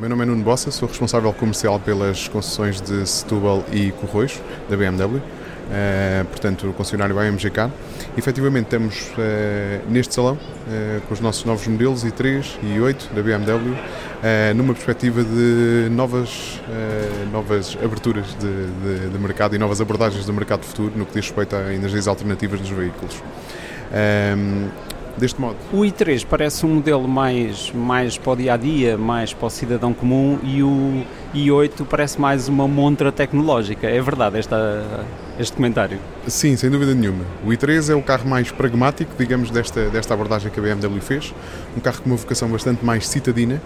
Meu nome é Nuno Bossa, sou responsável comercial pelas concessões de Setúbal e Corroios, da BMW. Uh, portanto, o concessionário AMGK. Efetivamente, estamos uh, neste salão uh, com os nossos novos modelos i3 e i8 da BMW, numa perspectiva de novas, novas aberturas de, de, de, mercado e novas abordagens do mercado futuro no que diz respeito a energias alternativas dos veículos deste modo. O i3 parece um modelo mais, mais para o dia a dia, mais para o cidadão comum e o i8 parece mais uma montra tecnológica. É verdade esta, este comentário? Sim, sem dúvida nenhuma. O i3 é o carro mais pragmático, digamos, desta, desta abordagem que a BMW fez. Um carro com uma vocação bastante mais citadina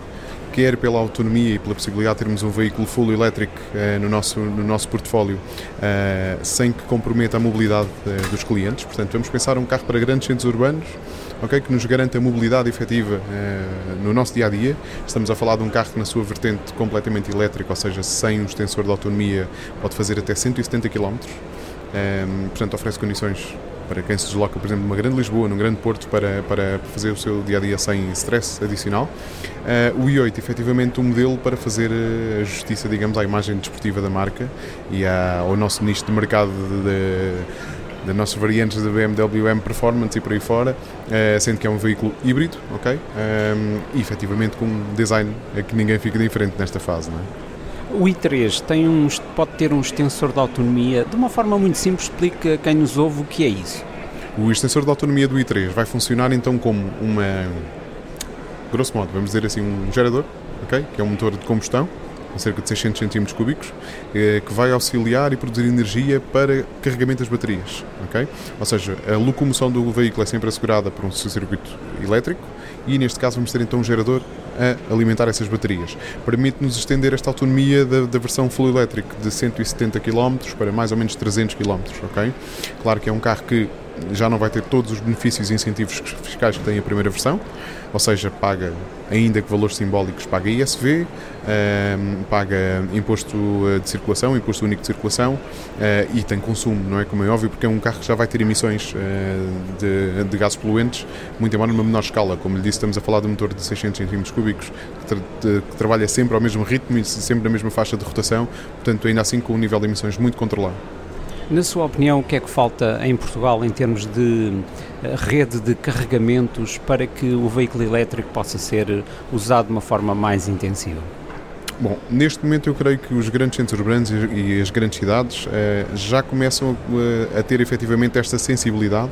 quer pela autonomia e pela possibilidade de termos um veículo full elétrico uh, no, nosso, no nosso portfólio uh, sem que comprometa a mobilidade uh, dos clientes. Portanto, vamos pensar um carro para grandes centros urbanos okay, que nos garante a mobilidade efetiva no nosso dia a dia. Estamos a falar de um carro que, na sua vertente completamente elétrica, ou seja, sem um extensor de autonomia, pode fazer até 170 km. portanto, oferece condições para quem se desloca, por exemplo, de uma grande Lisboa, num grande Porto, para, para fazer o seu dia a dia sem stress adicional. Uh, o i8, efetivamente, um modelo para fazer eh, a justiça, digamos, à imagem desportiva da marca e ao nosso nicho de mercado de, das nossas variantes da BMW M Performance e por aí fora, uh, sendo que é um veículo híbrido, ok? Um, e efetivamente com um design a que ninguém fica diferente nesta fase, não é? O i3 tem um, pode ter um extensor de autonomia. De uma forma muito simples, explica a quem nos ouve o que é isso. O extensor de autonomia do i3 vai funcionar então como uma, grosso modo, vamos dizer assim, um gerador, ok? Que é um motor de combustão, com cerca de 600 cm cúbicos, eh, que vai auxiliar e produzir energia para carregamento das baterias, ok? Ou seja, a locomoção do veículo é sempre assegurada por um circuito elétrico e neste caso vamos ter então um gerador a alimentar essas baterias. Permite-nos estender esta autonomia da, da, versão full electric de 170 km para mais ou menos 300 km, ok? Claro que é um carro que já não vai ter todos os benefícios e incentivos fiscais que tem a primeira versão, ou seja, paga, ainda que valores simbólicos, paga ISV, ehm, paga imposto eh, de circulação, imposto único de circulação uh, e tem consumo, não é? Como é óbvio, porque é um carro que já vai ter emissões uh, de, de, gases poluentes, muito embora numa menor escala. Como lhe disse, estamos a falar de um motor de 600 cm cúbicos que, tra que trabalha sempre ao mesmo ritmo e sempre na mesma faixa de rotação, portanto, ainda assim com um nível de emissões muito controlado. Na sua opinião, o que é que falta em Portugal em termos de eh, rede de carregamentos para que o veículo elétrico possa ser usado de uma forma mais intensiva? Bom, neste momento eu creio que os grandes centros urbanos e as grandes cidades eh, já começam a, a ter efetivamente esta sensibilidade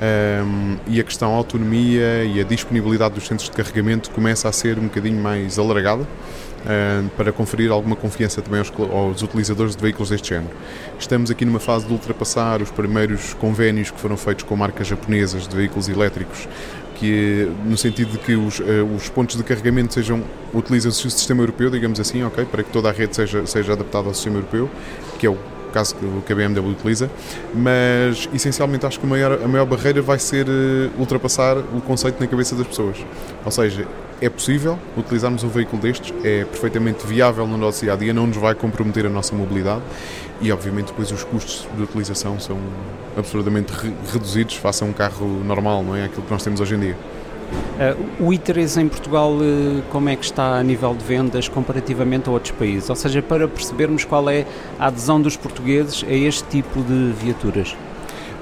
um, e a questão autonomia e a disponibilidade dos centros de carregamento começa a ser um bocadinho mais alargada um, para conferir alguma confiança também aos, aos, utilizadores de veículos deste género. Estamos aqui numa fase de ultrapassar os primeiros convénios que foram feitos com marcas japonesas de veículos elétricos que no sentido de que os, uh, os pontos de carregamento sejam utilizam-se o sistema europeu, digamos assim, ok, para que toda a rede seja seja adaptada ao sistema europeu, que é o caso que a BMW utiliza, mas essencialmente acho que a maior, a maior barreira vai ser eh, ultrapassar o conceito na cabeça das pessoas. Ou seja, é possível utilizarmos um veículo destes, é perfeitamente viável no nosso dia a dia, não nos vai comprometer a nossa mobilidade e, obviamente, depois os custos de utilização são absolutamente re reduzidos face a um carro normal, não é? Aquilo que nós temos hoje em dia. Uh, o i3 em Portugal, uh, como é que está a nível de vendas comparativamente a outros países? Ou seja, para percebermos qual é a adesão dos portugueses a este tipo de viaturas?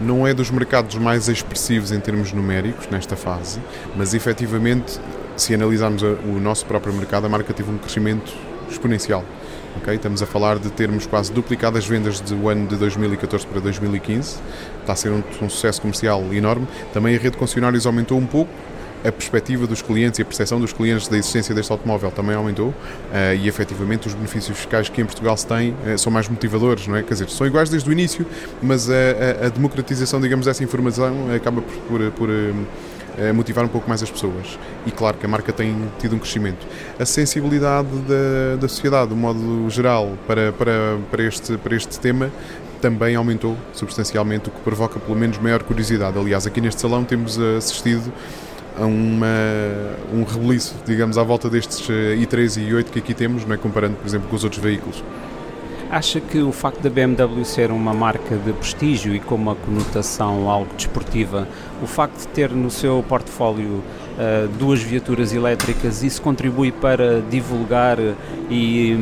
Não é dos mercados mais expressivos em termos numéricos nesta fase, mas efetivamente, se analisarmos o nosso próprio mercado, a marca teve um crescimento exponencial. Okay? Estamos a falar de termos quase duplicado as vendas do ano de 2014 para 2015. Está a ser um, um sucesso comercial enorme. Também a rede de concessionários aumentou um pouco, a perspectiva dos clientes e a percepção dos clientes da existência deste automóvel também aumentou uh, e efetivamente os benefícios fiscais que em Portugal se tem uh, são mais motivadores, não é? Quer dizer, são iguais desde o início, mas a, a, a democratização, digamos, dessa informação acaba por, por, por uh, motivar um pouco mais as pessoas. E claro que a marca tem tido um crescimento. A sensibilidade da, da sociedade, do modo geral, para, para, para, este, para este tema também aumentou substancialmente, o que provoca pelo menos maior curiosidade. Aliás, aqui neste salão temos assistido a uma, um rebuliço, digamos, à volta destes eh, i3 e i8 que aqui temos, não é? comparando, por exemplo, com os outros veículos. Acha que o facto da BMW ser uma marca de prestígio e com uma conotação algo desportiva, o facto de ter no seu portfólio uh, duas viaturas elétricas, isso contribui para divulgar e,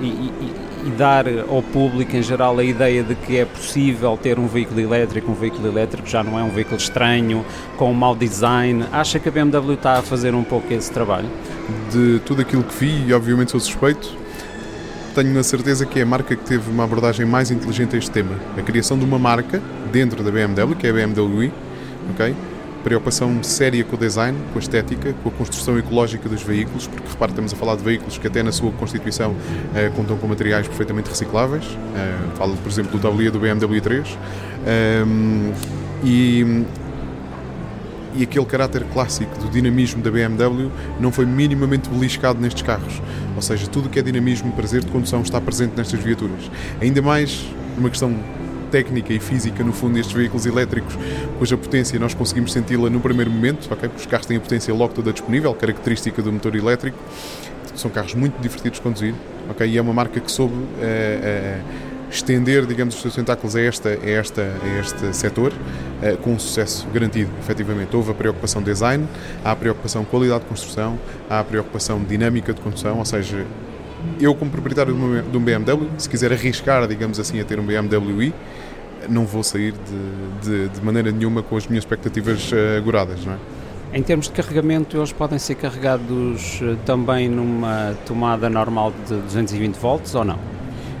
e, e, dar ao público em geral a ideia de que é possível ter um veículo elétrico, um veículo elétrico já não é um veículo estranho, com um mau design. Acha que a BMW está a fazer um pouco esse trabalho? De tudo aquilo que vi, e obviamente sou suspeito, tenho a certeza que é a marca que teve uma abordagem mais inteligente a este tema. A criação de uma marca dentro da BMW, que é a BMW i, ok? Preocupação séria com o design, com a estética, com a construção ecológica dos veículos, porque repare, estamos a falar de veículos que até na sua constituição eh, contam com materiais perfeitamente recicláveis. Eh, falo, por exemplo, do tabuleiro do BMW 3. Um, e, e aquele caráter clássico do dinamismo da BMW não foi minimamente beliscado nestes carros. Ou seja, tudo o que é dinamismo, prazer de condução está presente nestas viaturas. Ainda mais uma questão técnica e física, no fundo, destes veículos elétricos, cuja potência nós conseguimos senti-la no primeiro momento, okay? porque os carros têm a potência logo toda disponível, característica do motor elétrico. São carros muito divertidos de conduzir, okay? e é uma marca que soube. Uh, uh, estender, digamos, os seus tentáculos a, esta, a, esta, a este setor uh, com um sucesso garantido, efetivamente. Houve a preocupação design, há a preocupação qualidade de construção, há a preocupação dinâmica de condução, ou seja, eu como proprietário de um BMW, se quiser arriscar, digamos assim, a ter um BMW i, não vou sair de, de, de maneira nenhuma com as minhas expectativas uh, agoradas, não é? Em termos de carregamento, eles podem ser carregados uh, também numa tomada normal de 220 volts ou não?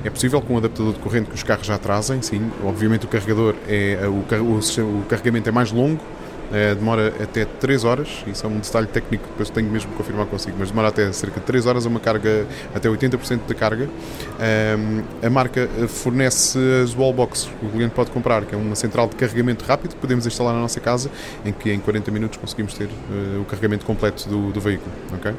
É possível com o adaptador de corrente que os carros já trazem, sim. Obviamente o carregador é o, o, o carregamento é mais longo, é, demora até 3 horas, isso é um detalhe técnico que depois tenho mesmo que confirmar consigo, mas demora até cerca de 3 horas uma carga, até 80% da carga. a marca fornece as wallbox que o cliente pode comprar, que é uma central de carregamento rápido que podemos instalar na nossa casa, em que em 40 minutos conseguimos ter uh, o carregamento completo do, do veículo. Okay?